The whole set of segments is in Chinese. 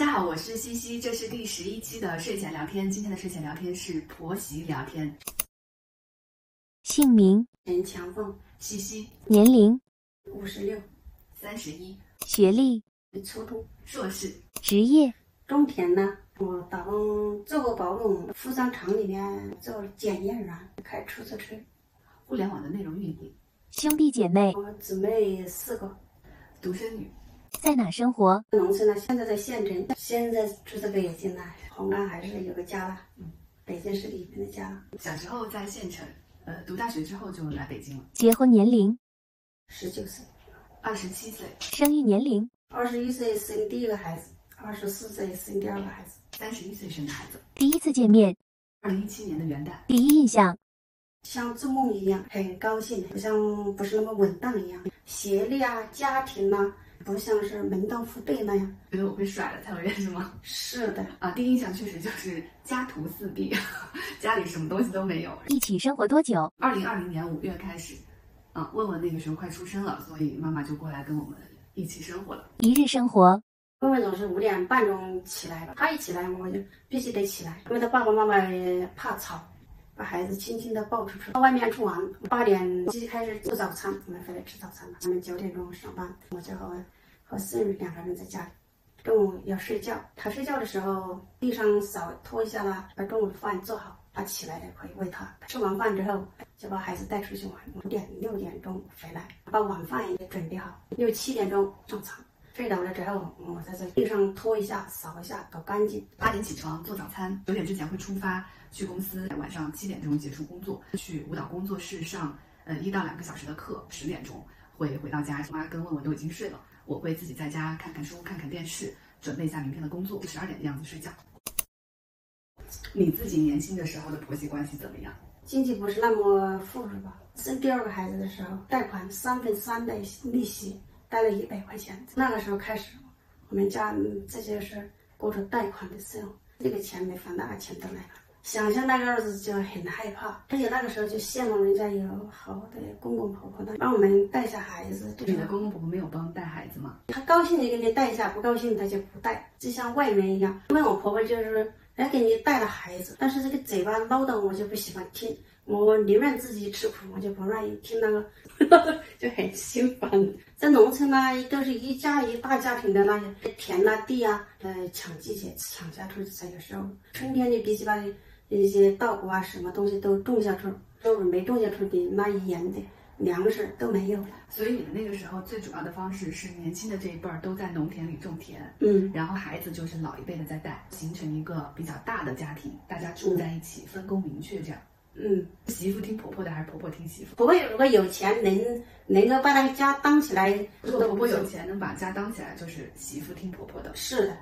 家好，我是西西，这是第十一期的睡前聊天。今天的睡前聊天是婆媳聊天。姓名：陈强凤，西西，年龄：五十六，三十一，学历：初中，硕士，职业：种田呢。我打工做过保姆，服装厂里面做检验员，开出租车。互联网的内容运营。兄弟姐妹：我姊妹四个，独生女。在哪生活？农村呢，现在在县城，现在住在北京呢。红安还是有个家了，嗯，北京市里面的家。小时候在县城，呃，读大学之后就来北京了。结婚年龄：十九岁，二十七岁。生育年龄：二十一岁生第一个孩子，二十四岁生第二个孩子，三十一岁生的孩子。第一次见面：二零一七年的元旦。第一印象：像做梦一样，很高兴，好像不是那么稳当一样。学历啊，家庭呐。不像是门当户对那样，觉得我会甩了蔡文是吗？是的啊，第一印象确实就是家徒四壁，家里什么东西都没有。一起生活多久？二零二零年五月开始，啊，问问那个时候快出生了，所以妈妈就过来跟我们一起生活了。一日生活，问问总是五点半钟起来了，他一起来我就必须得起来，因为他爸爸妈妈也怕吵。把孩子轻轻地抱出去，到外面去玩。八点就开始做早餐，我们回来吃早餐了。他们九点钟上班，我就和和孙女两个人在家里。中午要睡觉，他睡觉的时候，地上扫拖一下啦，把中午的饭做好，他起来了可以喂他。吃完饭之后，就把孩子带出去玩。五点六点钟回来，把晚饭也准备好。六七点钟上床。睡着了之后，我在这地上拖一下、扫一下，搞干净。八点起床做早餐，九点之前会出发去公司，晚上七点钟结束工作，去舞蹈工作室上呃一到两个小时的课。十点钟会回到家，妈跟问问都已经睡了，我会自己在家看看书、看看电视，准备一下明天的工作。十二点的样子睡觉。你自己年轻的时候的婆媳关系怎么样？经济不是那么富裕吧？生第二个孩子的时候，贷款三分三的利息。贷了一百块钱，那个时候开始，我们家这就是过着贷款的生活，这个钱没还，那个钱都来了。想想那个日子就很害怕，而且那个时候就羡慕人家有好的公公婆婆的帮我们带下孩子。你的公公婆婆没有帮带孩子吗？他高兴就给你带一下，不高兴他就不带，就像外人一样。因为我婆婆就是来给你带了孩子，但是这个嘴巴唠叨我就不喜欢听。我宁愿自己吃苦，我就不愿意听那个，就很心烦。在农村呢，都是一家一大家庭的那些田啊地啊，呃，抢季节抢下去才有时候。春天你必须把一些稻谷啊，什么东西都种下去，如果没种下去的那一年的粮食都没有了。所以你们那个时候最主要的方式是，年轻的这一辈儿都在农田里种田，嗯，然后孩子就是老一辈的在带，形成一个比较大的家庭，大家住在一起，分工明确这样。嗯，媳妇听婆婆的还是婆婆听媳妇？婆婆如果有钱，能能够把那个家当起来。如果婆婆有钱，能把家当起来，就是媳妇听婆婆的。是的。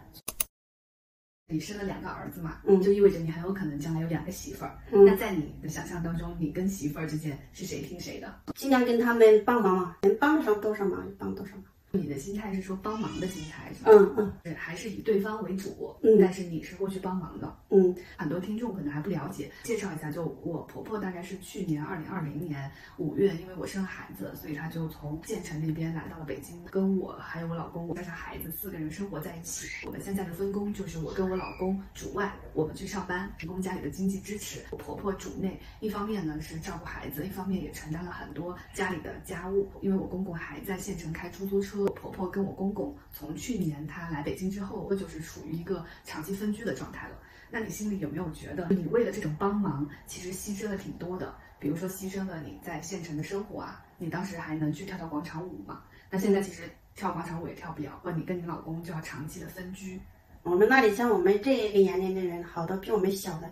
你生了两个儿子嘛，嗯，就意味着你很有可能将来有两个媳妇儿。那在你的想象当中，你跟媳妇儿之间是谁听谁的？尽量跟他们帮忙嘛，能帮得上多少忙就帮多少忙。你的心态是说帮忙的心态是吧？嗯嗯，是还是以对方为主，嗯，但是你是过去帮忙的，嗯，很多听众可能还不了解，介绍一下，就我婆婆大概是去年二零二零年五月，因为我生了孩子，所以她就从县城那边来到了北京，跟我还有我老公加上孩子四个人生活在一起。我们现在的分工就是我跟我老公主外，我们去上班，提供家里的经济支持；我婆婆主内，一方面呢是照顾孩子，一方面也承担了很多家里的家务，因为我公公还在县城开出租车，我婆婆跟我。公公从去年他来北京之后，就是处于一个长期分居的状态了。那你心里有没有觉得，你为了这种帮忙，其实牺牲了挺多的？比如说牺牲了你在县城的生活啊，你当时还能去跳跳广场舞嘛？那现在其实跳广场舞也跳不了，或你跟你老公就要长期的分居。我们那里像我们这个年龄的人，好多比我们小的，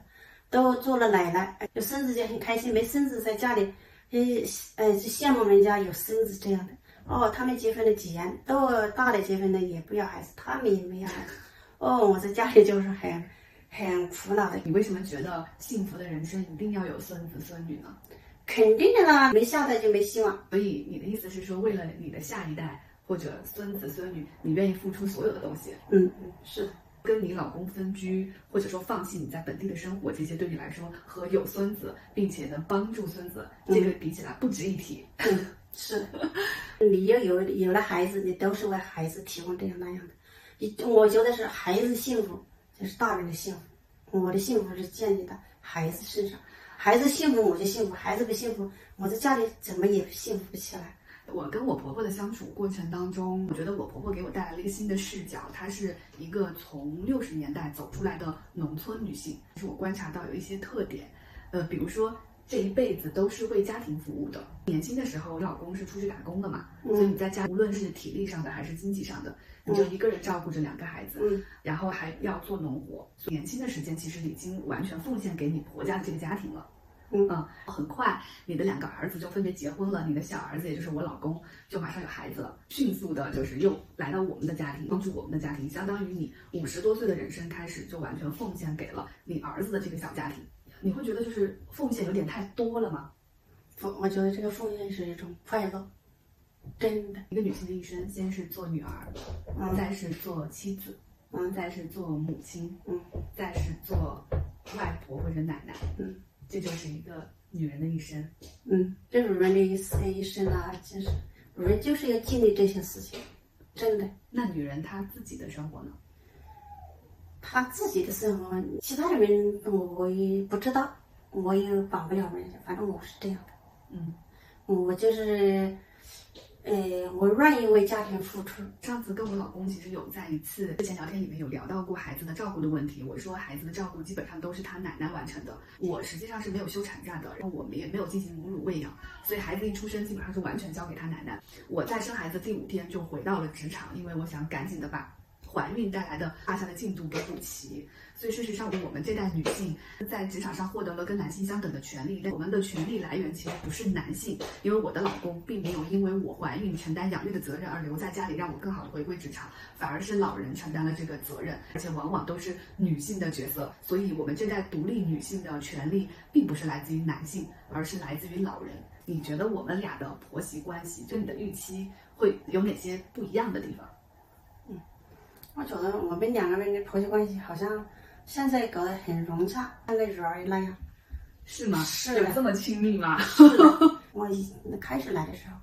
都做了奶奶，有孙子就很开心，没孙子在家里，呃呃就羡慕人家有孙子这样的。哦，他们结婚了几年，都大的结婚了也不要孩子，他们也没要孩子。哦，我在家里就是很很苦恼的。你为什么觉得幸福的人生一定要有孙子孙女呢？肯定的啦，没下代就没希望。所以你的意思是说，为了你的下一代或者孙子孙女，你愿意付出所有的东西？嗯嗯，是。跟你老公分居，或者说放弃你在本地的生活，这些对你来说和有孙子并且能帮助孙子，这个比起来不值一提。是，你又有有了孩子，你都是为孩子提供这样那样的。你我觉得是孩子幸福就是大人的幸福，我的幸福是建立在孩子身上，孩子幸福我就幸福，孩子不幸福，我在家里怎么也幸福不起来。我跟我婆婆的相处过程当中，我觉得我婆婆给我带来了一个新的视角。她是一个从六十年代走出来的农村女性，是我观察到有一些特点。呃，比如说这一辈子都是为家庭服务的。年轻的时候，老公是出去打工的嘛，所以你在家无论是体力上的还是经济上的，你就一个人照顾着两个孩子，嗯然后还要做农活。年轻的时间其实已经完全奉献给你婆家的这个家庭了。嗯很快你的两个儿子就分别结婚了，你的小儿子也就是我老公就马上有孩子了，迅速的就是又来到我们的家庭，帮助我们的家庭，相当于你五十多岁的人生开始就完全奉献给了你儿子的这个小家庭。你会觉得就是奉献有点太多了吗？我我觉得这个奉献是一种快乐，真的。一个女性的一生，先是做女儿，嗯再是做妻子，嗯再是做母亲，嗯再是做外婆或者奶奶，嗯，这就是一个女人的一生。嗯，这种人的一生一生啊，就是人就是要经历这些事情，真的。那女人她自己的生活呢？他自己的生活，其他的人我也不知道，我也管不了人家，反正我是这样的。嗯，我就是，呃，我愿意为家庭付出。上次跟我老公其实有在一次之前聊天里面有聊到过孩子的照顾的问题。我说孩子的照顾基本上都是他奶奶完成的，我实际上是没有休产假的，然后我们也没有进行母乳喂养，所以孩子一出生基本上是完全交给他奶奶。我在生孩子第五天就回到了职场，因为我想赶紧的把怀孕带来的落下的进度给补齐。所以事实上，我们这代女性在职场上获得了跟男性相等的权利。但我们的权利来源其实不是男性，因为我的老公并没有因为我怀孕承担养育的责任而留在家里，让我更好的回归职场，反而是老人承担了这个责任，而且往往都是女性的角色。所以，我们这代独立女性的权利并不是来自于男性，而是来自于老人。你觉得我们俩的婆媳关系，就你的预期会有哪些不一样的地方？我觉得我们两个人的婆媳关系好像现在搞得很融洽，像个人儿那样。是吗？是的有这么亲密吗？我一开始来的时候，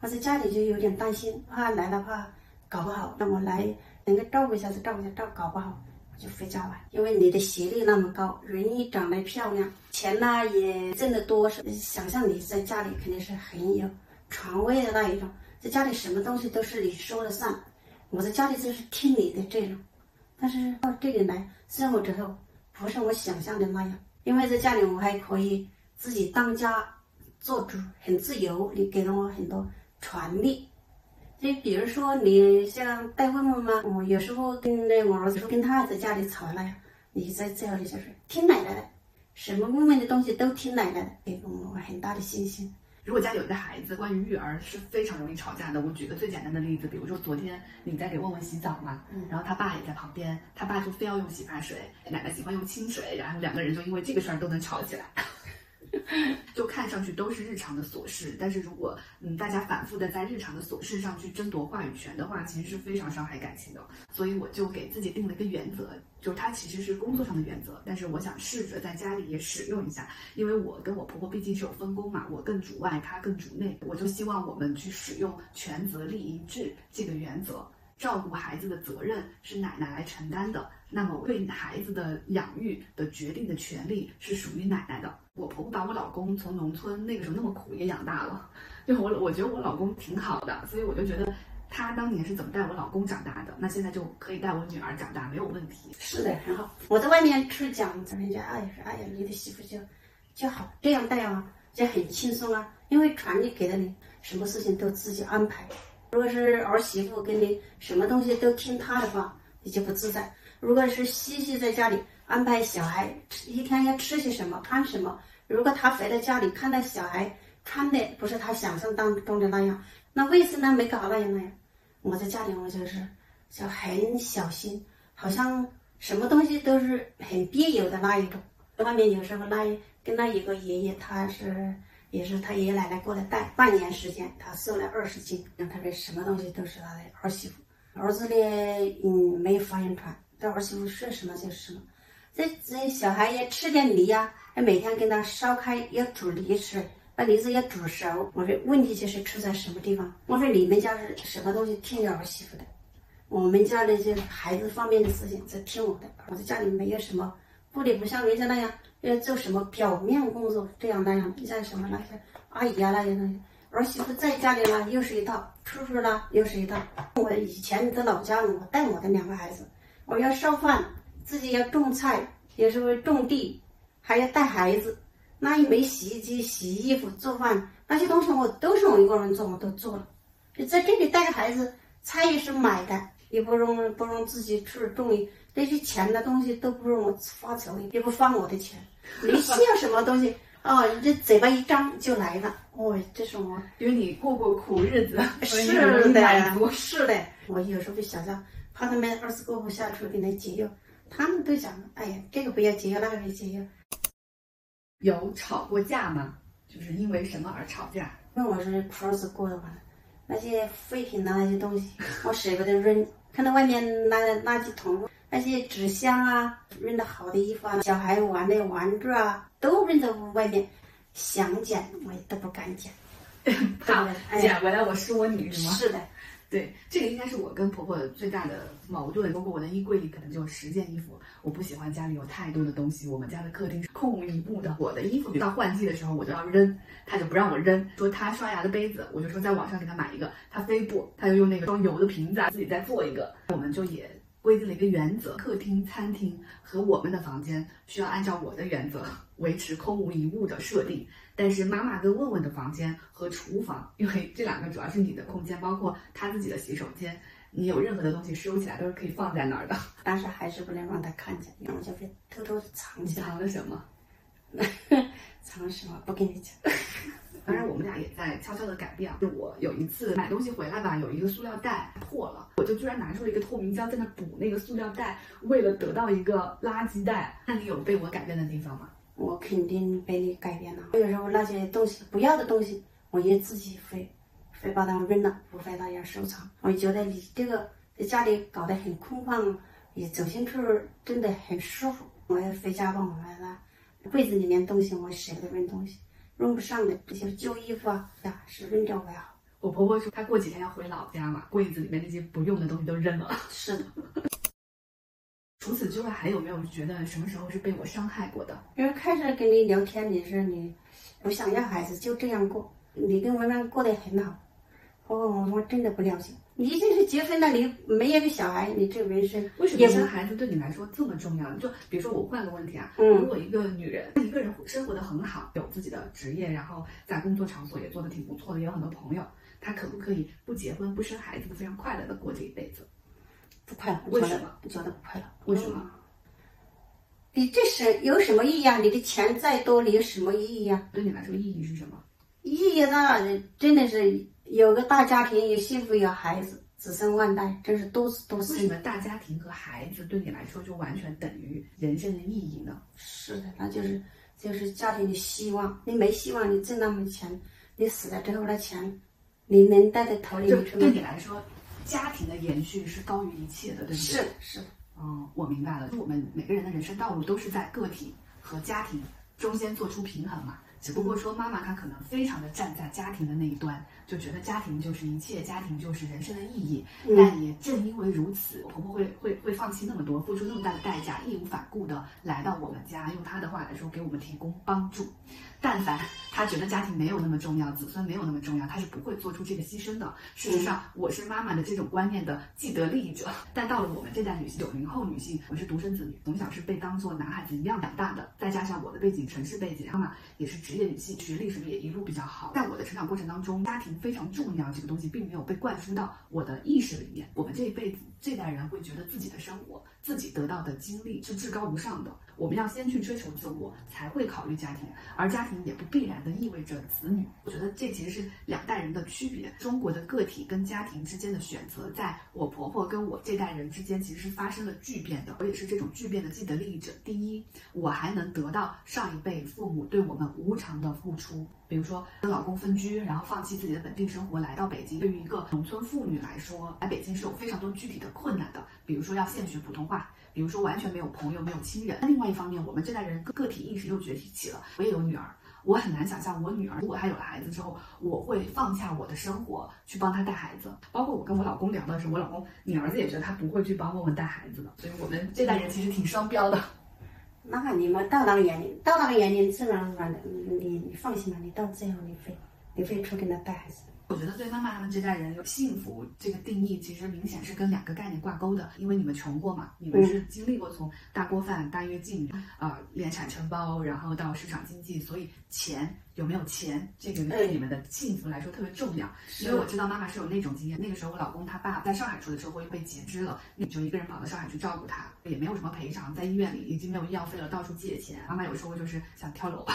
我在家里就有点担心，怕来的话搞不好，让我来能够照顾一下子，照顾一下，照搞不好我就回家了。因为你的学历那么高，人也长得漂亮，钱呢也挣得多，是想象你在家里肯定是很有权威的那一种，在家里什么东西都是你说了算。我在家里就是听你的这种，但是到这里来生活之后，不是我想象的那样。因为在家里我还可以自己当家做主，很自由，你给了我很多权利。就比如说你像带外妈妈，我有时候跟那我儿子说跟他在家里吵了呀，你在这里就是听奶奶的，什么问问的东西都听奶奶的，给了我很大的信心。如果家里有一个孩子，关于育儿是非常容易吵架的。我举个最简单的例子，比如说昨天你在给问问洗澡嘛，然后他爸也在旁边，他爸就非要用洗发水，奶奶喜欢用清水，然后两个人就因为这个事儿都能吵起来。就看上去都是日常的琐事，但是如果嗯大家反复的在日常的琐事上去争夺话语权的话，其实是非常伤害感情的。所以我就给自己定了一个原则，就是它其实是工作上的原则，但是我想试着在家里也使用一下，因为我跟我婆婆毕竟是有分工嘛，我更主外，她更主内，我就希望我们去使用权责利一致这个原则。照顾孩子的责任是奶奶来承担的，那么对孩子的养育的决定的权利是属于奶奶的。我婆婆把我老公从农村那个时候那么苦也养大了，就我我觉得我老公挺好的，所以我就觉得他当年是怎么带我老公长大的，那现在就可以带我女儿长大没有问题。是的，很好。我在外面吃讲，人家哎说哎呀，你的媳妇就就好这样带啊，就很轻松啊，因为权利给了你，什么事情都自己安排。如果是儿媳妇跟你什么东西都听她的话，你就不自在。如果是西西在家里安排小孩吃一天要吃些什么、穿什么，如果他回到家里看到小孩穿的不是他想象当中的那样，那卫生呢没搞那样那样，我在家里我就是就很小心，好像什么东西都是很别有的那一种。外面有时候那跟那有个爷爷，他是。也是他爷爷奶奶过来带半年时间，他瘦了二十斤。他说什么东西都是他的儿媳妇，儿子呢，嗯，没有发言权，这儿媳妇说什么就是什么。这这小孩也吃点梨呀、啊，每天给他烧开要煮梨吃，把梨子要煮熟。我说问题就是出在什么地方？我说你们家是什么东西听着儿媳妇的？我们家那些孩子方面的事情在听我的。我在家里没有什么，不得不像人家那样要做什么表面工作，这样那样。像什么那些阿姨啊那些那些，儿媳妇在家里呢又是一套，出去了又是一套。我以前在老家，我带我的两个孩子，我要烧饭，自己要种菜，有时候种地，还要带孩子。那也没洗衣机洗衣服、做饭那些东西，我都是我一个人做，我都做了。就在这里带着孩子，菜也是买的，也不用不用自己去种。那些钱的东西都不用我发愁，也不花我的钱。你需要什么东西，哦，你这嘴巴一张就来了。哦，这是我，因为你过过苦日子，是的，是的。我有时候就想想，怕他们儿子过不下去，给他解药。他们都讲，哎呀，这个不要解药，那个不要解药。有吵过架吗？就是因为什么而吵架？因为我是苦日子过的嘛，那些废品啊，那些东西，我舍不得扔。看到外面那垃圾桶，那些纸箱啊，扔的好的衣服啊，小孩玩的玩具啊，都扔在外面。想捡我也都不敢捡，怕捡回来我说你是吗？是的。对，这个应该是我跟婆婆最大的矛盾。包括我的衣柜里可能就十件衣服，我不喜欢家里有太多的东西。我们家的客厅是空无一物的，我的衣服到换季的时候我就要扔，她就不让我扔，说她刷牙的杯子，我就说在网上给她买一个，她非不，她就用那个装油的瓶子自己再做一个。我们就也规定了一个原则：客厅、餐厅和我们的房间需要按照我的原则维持空无一物的设定。但是妈妈跟问问的房间和厨房，因为这两个主要是你的空间，包括他自己的洗手间，你有任何的东西收起来都是可以放在那儿的。但是还是不能让他看见，然后就被偷偷藏起来。藏了什么？藏了什么？不跟你讲。当然，我们俩也在悄悄的改变。就我有一次买东西回来吧，有一个塑料袋破了，我就居然拿出了一个透明胶在那补那个塑料袋，为了得到一个垃圾袋。那你有被我改变的地方吗？我肯定被你改变了。有时候那些东西不要的东西，我也自己会会把它扔了，不会大家收藏。我觉得你这个在家里搞得很空旷，也走进去真的很舒服。我要回家帮，我来了。柜子里面东西我舍不得扔东西，用不上的这些旧衣服啊，呀是扔掉为好。我婆婆说她过几天要回老家嘛，柜子里面那些不用的东西都扔了。是的。除此之外，还有没有觉得什么时候是被我伤害过的？因为开始跟你聊天，你说你不想要孩子，就这样过，你跟文文过得很好。我我我真的不了解，你这是结婚了，你没有个小孩，你这人生为什么生孩子对你来说这么重要？就比如说我换个问题啊，如果一个女人一个人生活的很好，有自己的职业，然后在工作场所也做的挺不错的，也有很多朋友，她可不可以不结婚不生孩子，非常快乐的过这一辈子？不快乐，为什么？觉得不快乐？为什么？你这是有什么意义啊？你的钱再多，你有什么意义啊？对你来说，意义是什么？意义呢真的是有个大家庭，有幸福，有孩子，子孙万代，真是多子多死。为什么大家庭和孩子对你来说就完全等于人生的意义呢？是的，那就是就是家庭的希望。你没希望，你挣那么多钱，你死了之后那钱，你能带在头里面？对你来说。家庭的延续是高于一切的，对不对？是是，嗯，我明白了。我们每个人的人生道路都是在个体和家庭中间做出平衡嘛。只不过说妈妈她可能非常的站在家庭的那一端，就觉得家庭就是一切，家庭就是人生的意义。但也正因为如此，婆婆会会会放弃那么多，付出那么大的代价，义无反顾的来到我们家，用她的话来说，给我们提供帮助。但凡她觉得家庭没有那么重要，子孙没有那么重要，她是不会做出这个牺牲的。事实上，我是妈妈的这种观念的既得利益者。但到了我们这代女性，九零后女性，我是独生子女，从小是被当做男孩子一样长大的。再加上我的背景，城市背景，妈妈也是职业女性，学历什么也一路比较好。在我的成长过程当中，家庭非常重要，这个东西并没有被灌输到我的意识里面。我们这一辈子，这代人会觉得自己的生活。自己得到的经历是至高无上的，我们要先去追求自我，才会考虑家庭，而家庭也不必然的意味着子女。我觉得这其实是两代人的区别。中国的个体跟家庭之间的选择，在我婆婆跟我这代人之间，其实是发生了巨变的。我也是这种巨变的既得利益者。第一，我还能得到上一辈父母对我们无偿的付出。比如说跟老公分居，然后放弃自己的本地生活来到北京。对于一个农村妇女来说，来北京是有非常多具体的困难的。比如说要现学普通话，比如说完全没有朋友、没有亲人。另外一方面，我们这代人个体意识又崛起起了。我也有女儿，我很难想象我女儿如果她有了孩子之后，我会放下我的生活去帮她带孩子。包括我跟我老公聊的时候，我老公你儿子也觉得他不会去帮我们带孩子的，所以我们这代人其实挺双标的。那你们到那个年龄，到那个年龄自然而然的，你你放心吧，你到最后你会你会出给他带孩子。我觉得对妈妈他们这代人有幸福这个定义，其实明显是跟两个概念挂钩的。因为你们穷过嘛，你们是经历过从大锅饭、大跃进啊、联产承包，然后到市场经济，所以钱有没有钱，这个对你们的幸福来说特别重要。因为我知道妈妈是有那种经验，那个时候我老公他爸在上海出的车祸又被截肢了，你就一个人跑到上海去照顾他，也没有什么赔偿，在医院里已经没有医药费了，到处借钱。妈妈有时候就是想跳楼。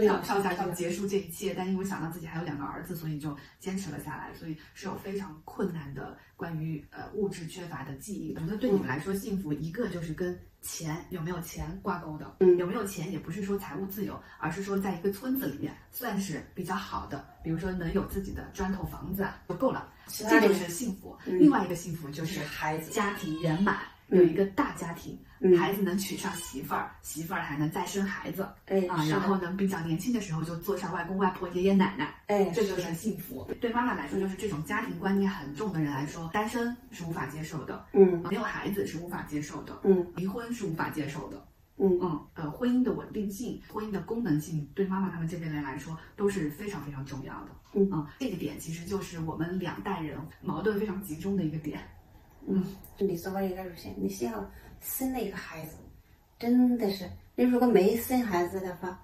跳跳下就结束这一切，但因为想到自己还有两个儿子，所以就坚持了下来。所以是有非常困难的关于呃物质缺乏的记忆。我觉得对你们来说，幸福一个就是跟钱有没有钱挂钩的。嗯，有没有钱也不是说财务自由，而是说在一个村子里面算是比较好的，比如说能有自己的砖头房子就够了，这就是幸福。另外一个幸福就是孩子家庭圆满。有一个大家庭，孩子能娶上媳妇儿，媳妇儿还能再生孩子，哎啊，然后能比较年轻的时候就做上外公外婆、爷爷奶奶，哎，这就是幸福。对妈妈来说，就是这种家庭观念很重的人来说，单身是无法接受的，嗯，没有孩子是无法接受的，嗯，离婚是无法接受的，嗯。嗯，呃，婚姻的稳定性、婚姻的功能性，对妈妈他们这边人来说都是非常非常重要的，嗯。啊，这个点其实就是我们两代人矛盾非常集中的一个点。嗯，你作为一个女性，你幸好生了一个孩子，真的是你如果没生孩子的话，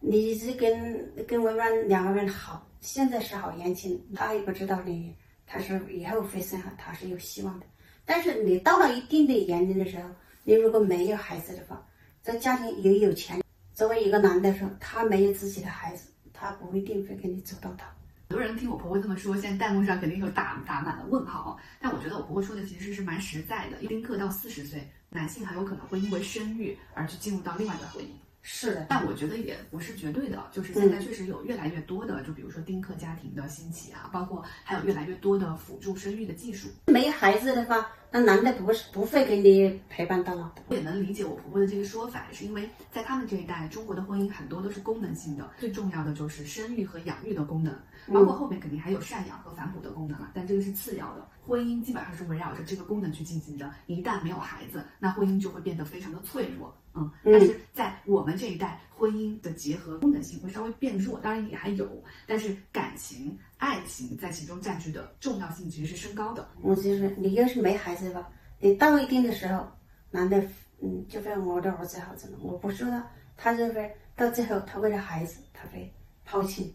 你是跟跟微软两个人好，现在是好年轻，他也不知道你他是以后会生孩，他是有希望的。但是你到了一定的年龄的时候，你如果没有孩子的话，这家庭也有钱，作为一个男的说，他没有自己的孩子，他不一定会跟你走到头。很多人听我婆婆这么说，现在弹幕上肯定有打打满了问号。但我觉得我婆婆说的其实是蛮实在的。丁克到四十岁，男性很有可能会因为生育而去进入到另外一段婚姻。是的，但我觉得也不是绝对的，就是现在确实有越来越多的，就比如说丁克家庭的兴起啊，包括还有越来越多的辅助生育的技术。没孩子的话，那男的不是不会给你陪伴到老的。我也能理解我婆婆的这个说法，是因为在他们这一代，中国的婚姻很多都是功能性的，最重要的就是生育和养育的功能，包括后面肯定还有赡养和反哺的功能啊，但这个是次要的。婚姻基本上是围绕着这个功能去进行的，一旦没有孩子，那婚姻就会变得非常的脆弱。嗯，但是在我们这一代，婚姻的结合功能性会稍微变弱，当然也还有，但是感情、爱情在其中占据的重要性其实是升高的。我就是你要是没孩子吧，你到一定的时候，男的嗯就会我的儿子好怎么，我不说他，他就会到最后他为了孩子他会抛弃。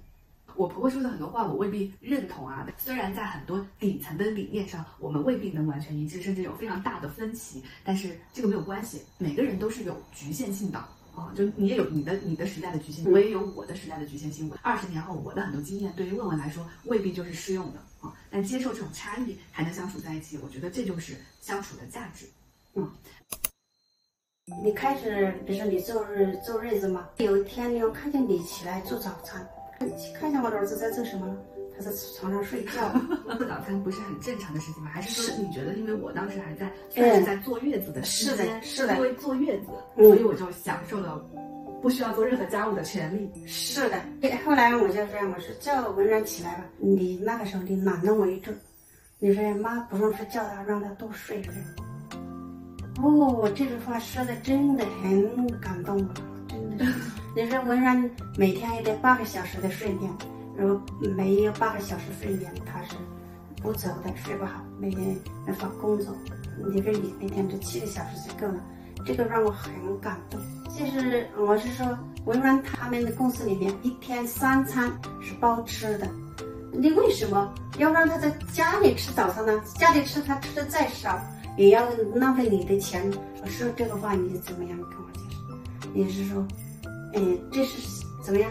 我婆婆说的很多话，我未必认同啊。虽然在很多底层的理念上，我们未必能完全一致，甚至有非常大的分歧，但是这个没有关系。每个人都是有局限性的啊，就你也有你的你的时代的局限性，我也有我的时代的局限性。二十年后，我的很多经验对于问问来说未必就是适用的啊。但接受这种差异，还能相处在一起，我觉得这就是相处的价值。嗯。你开始，比如说你做日做日子嘛，有一天你又看见你起来做早餐。看见我的儿子在做什么？他在床上睡觉。做早餐不是很正常的事情吗？还是说你觉得，因为我当时还在算是在坐月子的时间，是的，因为坐月子，所以我就享受了不需要做任何家务的权利。是的。后来我就这样，我说叫文然起来吧。你那个时候你懒得为主，你说妈不用睡，叫他让他多睡睡。哦，这句话说的真的很感动我，真的。你说文然每天也得八个小时的睡眠，如果没有八个小时睡眠，他是不走的，睡不好，每天没法工作。你说你每天这七个小时就够了，这个让我很感动。就是我是说，文员他们的公司里面一天三餐是包吃的，你为什么要让他在家里吃早餐呢？家里吃他吃的再少，也要浪费你的钱。我说这个话你怎么样跟我解释？你是说？嗯，这是怎么样？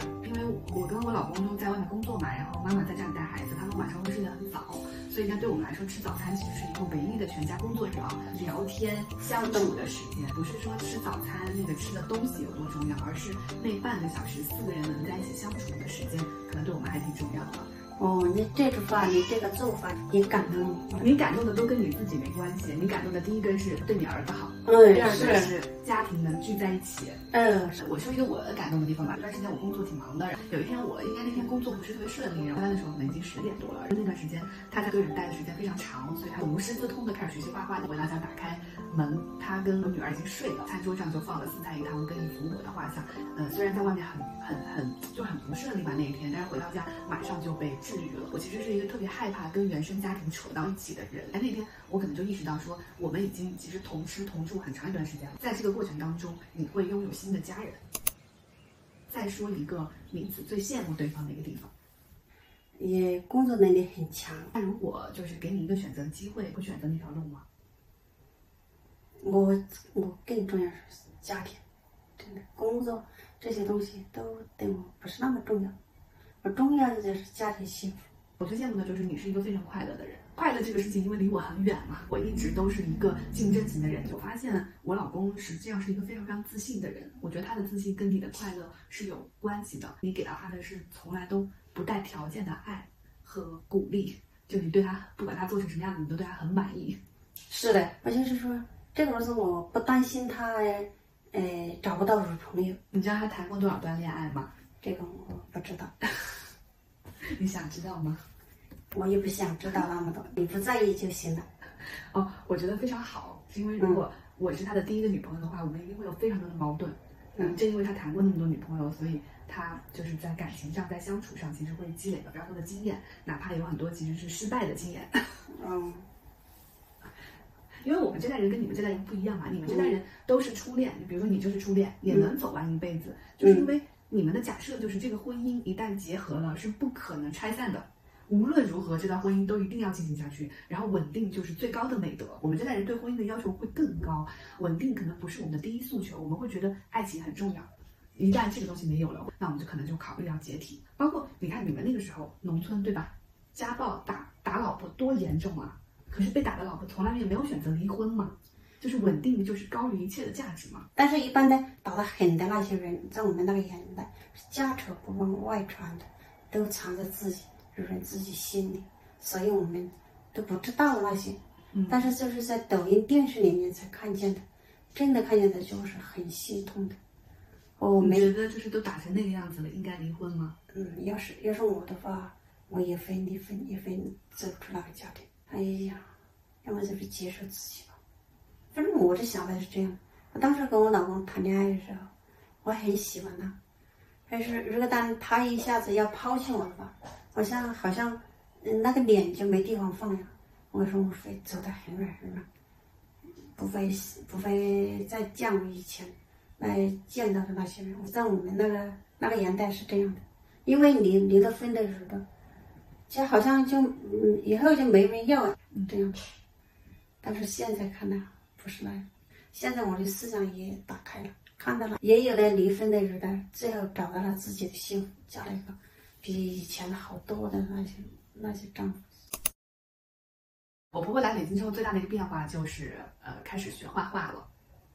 我跟我老公都在外面工作嘛，然后妈妈在家里带孩子，他们晚上会睡得很早，所以呢，对我们来说吃早餐其实是一个唯一的全家工作者聊天相处的时间，不是说吃早餐那个吃的东西有多重要，而是那半个小时四个人能在一起相处的时间，可能对我们还挺重要的。哦，你这句话，你这个做法你感动你，你感动的都跟你自己没关系，你感动的第一个是对你儿子好，嗯，第二个是家庭庭能聚在一起。嗯，我说一个我感动的地方吧。这段时间我工作挺忙的，有一天我应该那天工作不是特别顺利，然后下班的时候可能已经十点多了。那段时间他在个人待的时间非常长，所以他无师自通的开始学习画画。回到家打开门，他跟我女儿已经睡了，餐桌上就放了四菜一汤跟一幅我的画像。嗯，虽然在外面很很很就很不顺利吧那一天，但是回到家马上就被治愈了。我其实是一个特别害怕跟原生家庭扯到一起的人，哎那天我可能就意识到说，我们已经其实同吃同住很长一段时间了，在这个过程当中，你会拥有新的家人。再说一个名词，最羡慕对方的一个地方。也工作能力很强。那如果就是给你一个选择的机会，会选择那条路吗？我我更重要是家庭，真的工作这些东西都对我不是那么重要，我重要的就是家庭幸福。我最羡慕的就是你是一个非常快乐的人。快乐这个事情，因为离我很远嘛，我一直都是一个竞争型的人。我发现我老公实际上是一个非常非常自信的人。我觉得他的自信跟你的快乐是有关系的。你给到他的是从来都不带条件的爱和鼓励，就你对他不管他做成什么样子，你都对他很满意。是的，我就是说，这个儿子我不担心他，呃，找不到女朋友。你知道他谈过多少段恋爱吗？这个我不知道，你想知道吗？我也不想知道那么多，你不在意就行了。哦，我觉得非常好，是因为如果我是他的第一个女朋友的话，我们一定会有非常多的矛盾。嗯，正因为他谈过那么多女朋友，所以他就是在感情上、在相处上，其实会积累了非常多的经验，哪怕有很多其实是失败的经验。嗯，因为我们这代人跟你们这代人不一样嘛，你们这代人都是初恋，比如说你就是初恋，也能走完一辈子，就是因为你们的假设就是这个婚姻一旦结合了，是不可能拆散的。无论如何，这段婚姻都一定要进行下去，然后稳定就是最高的美德。我们这代人对婚姻的要求会更高，稳定可能不是我们的第一诉求，我们会觉得爱情很重要。一旦这个东西没有了，那我们就可能就考虑要解体。包括你看你们那个时候农村对吧？家暴打打老婆多严重啊！可是被打的老婆从来也没有选择离婚嘛，就是稳定就是高于一切的价值嘛。但是，一般的打得狠的那些人，在我们那个年代，家丑不往外传的，都藏在自己。就是自己心里，所以我们都不知道那些，但是就是在抖音、电视里面才看见的，真的看见的就是很心痛的。我没觉得就是都打成那个样子了，应该离婚吗？嗯，要是要是我的话，我也会离婚，也会走出那个家庭。哎呀，要么就是接受自己吧。反正我的想法是这样。我当时跟我老公谈恋爱的时候，我很喜欢他，但是如果当他一下子要抛弃我的话，好像好像，嗯，那个脸就没地方放了。我说我会走得很远很远，不会不会再见我以前来见到的那些人。我在我们那个那个年代是这样的，因为离离了婚的时候，就好像就嗯以后就没人要了这样。但是现在看来不是那样，现在我的思想也打开了，看到了也有的离婚的时代，最后找到了自己的幸福，嫁了一个。比以前好多的那些那些丈夫。我婆婆来北京之后，最大的一个变化就是，呃，开始学画画了。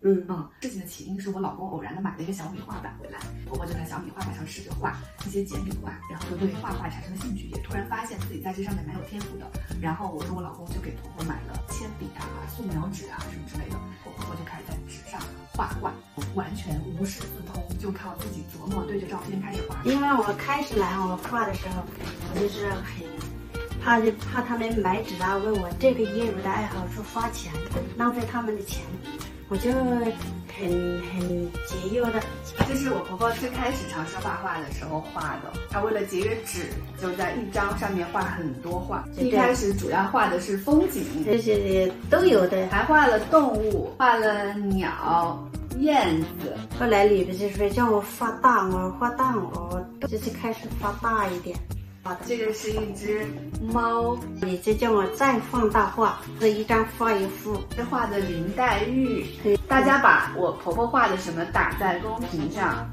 嗯嗯，事情的起因是我老公偶然的买了一个小米画板回来，婆婆就在小米画板上试着画一些简笔画，然后就对画画产生了兴趣，也突然发现自己在这上面蛮有天赋的。然后我说我老公就给婆婆买了铅笔啊、素描纸啊什么之类的，我婆婆就开始在纸上画画，完全无师自通，就靠自己琢磨，对着照片开始画。因为我开始来我画的时候，我就是很怕，就怕他们买纸啊，问我这个业余的爱好去花钱，浪费他们的钱。我就很很节约的，这是我婆婆最开始尝试画画的时候画的。她为了节约纸，就在一张上面画很多画。一开始主要画的是风景，这些都有的，还画了动物，画了鸟、燕子。后来李不就说叫我画大，鹅画大，鹅就是开始画大一点。啊这个是一只猫，你就叫我再放大画，这一张画一幅。这画的林黛玉，大家把我婆婆画的什么打在公屏上，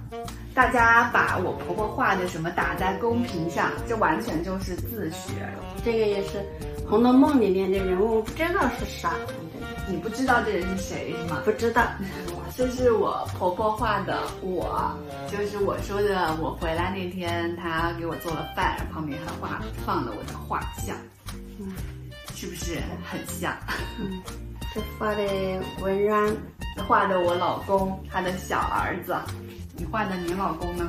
大家把我婆婆画的什么打在公屏上，这完全就是自学。这个也是《红楼梦》里面的人物，不知道是啥。你不知道这人是谁是吗？不知道。这是我婆婆画的，我就是我说的，我回来那天她给我做了饭，旁边还画放了我的画像，嗯，是不是很像？嗯，这画的文然，画的我老公他的小儿子，你画的你老公呢？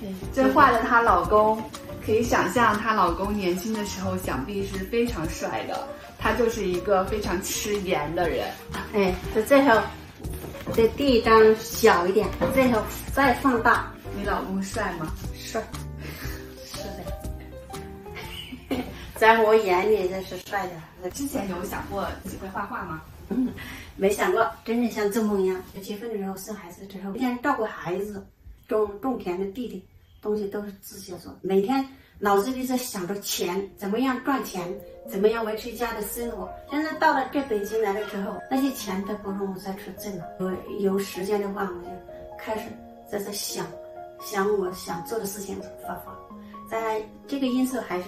对，这画的她老公，可以想象她老公年轻的时候想必是非常帅的，他就是一个非常吃盐的人。哎，这最后，这第一张小一点，最后再放大，你老公帅吗？帅，是的，在我眼里这是帅的。之前有想过自己会画画吗？嗯，没想过，真的像做梦一样。结婚的时候生孩子之后，每天照顾孩子，种种田的弟弟，东西都是自己做。每天脑子里在想着钱，怎么样赚钱，怎么样维持家的生活。现在到了这北京来了之后，那些钱都不用我再去挣了。有有时间的话，我就开始在这想，想我想做的事情画画。在这个因素还是。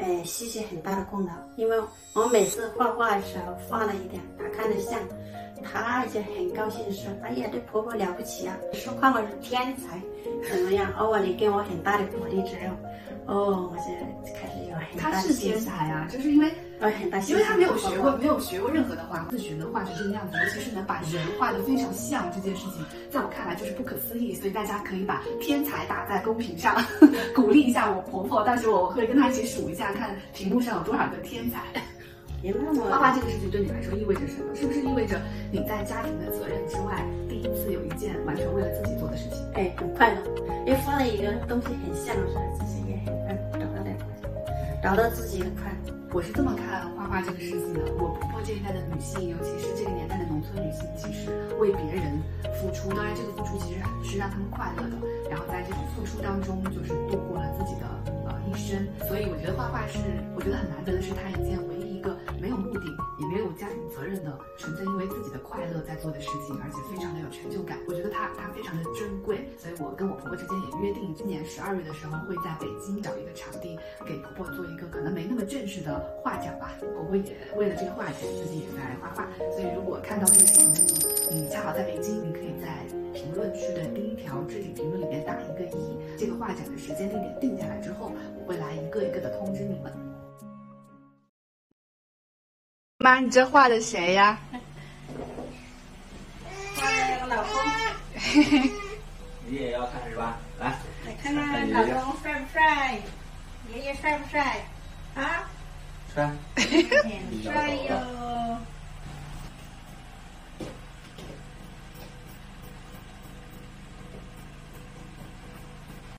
哎，吸取很大的功劳，因为我每次画画的时候画了一点，他看着像，他就很高兴说：“哎呀，这婆婆了不起啊，说夸我是天才，怎么样？”偶尔，你给我很大的鼓励之后，哦，我现在开始有很大的。他是天才啊，就是因为。呃，很大，因为他没有学过，没有学过任何的画，自学的画成这个样子，尤其是能把人画的非常像这件事情，在我看来就是不可思议。所以大家可以把天才打在公屏上，鼓励一下我婆婆。到时候我会跟她一起数一下，看屏幕上有多少个天才。画画这个事情对你来说意味着什么？是不是意味着你在家庭的责任之外，第一次有一件完全为了自己做的事情？哎，很快乐，因为画了一个东西很像，所以自己找到自己的快乐。我是这么看画画这个事情的。我婆婆这一代的女性，尤其是这个年代的农村女性，其实为别人付出，当然这个付出其实是让他们快乐的。然后在这种付出当中，就是度过了自己的呃一生。所以我觉得画画是，我觉得很难得的是，她一件回一个没有目的，也没有家庭责任的，纯粹因为自己的快乐在做的事情，而且非常的有成就感。我觉得它它非常的珍贵。所以我跟我婆婆之间也约定，今年十二月的时候会在北京找一个场地，给婆婆做一个可能没那么正式的。画展吧，婆婆也为了这个画展自己也在画画，所以如果看到这个视频的你，你恰好在北京，你可以在评论区的第一条置顶评论里面打一个一。这个画展的时间地点定下来之后，我会来一个一个的通知你们。妈，你这画的谁呀？画的我老公。你也要看是吧？来，来看看老公帅不帅？爷爷帅不帅？啊，帅，很帅哟。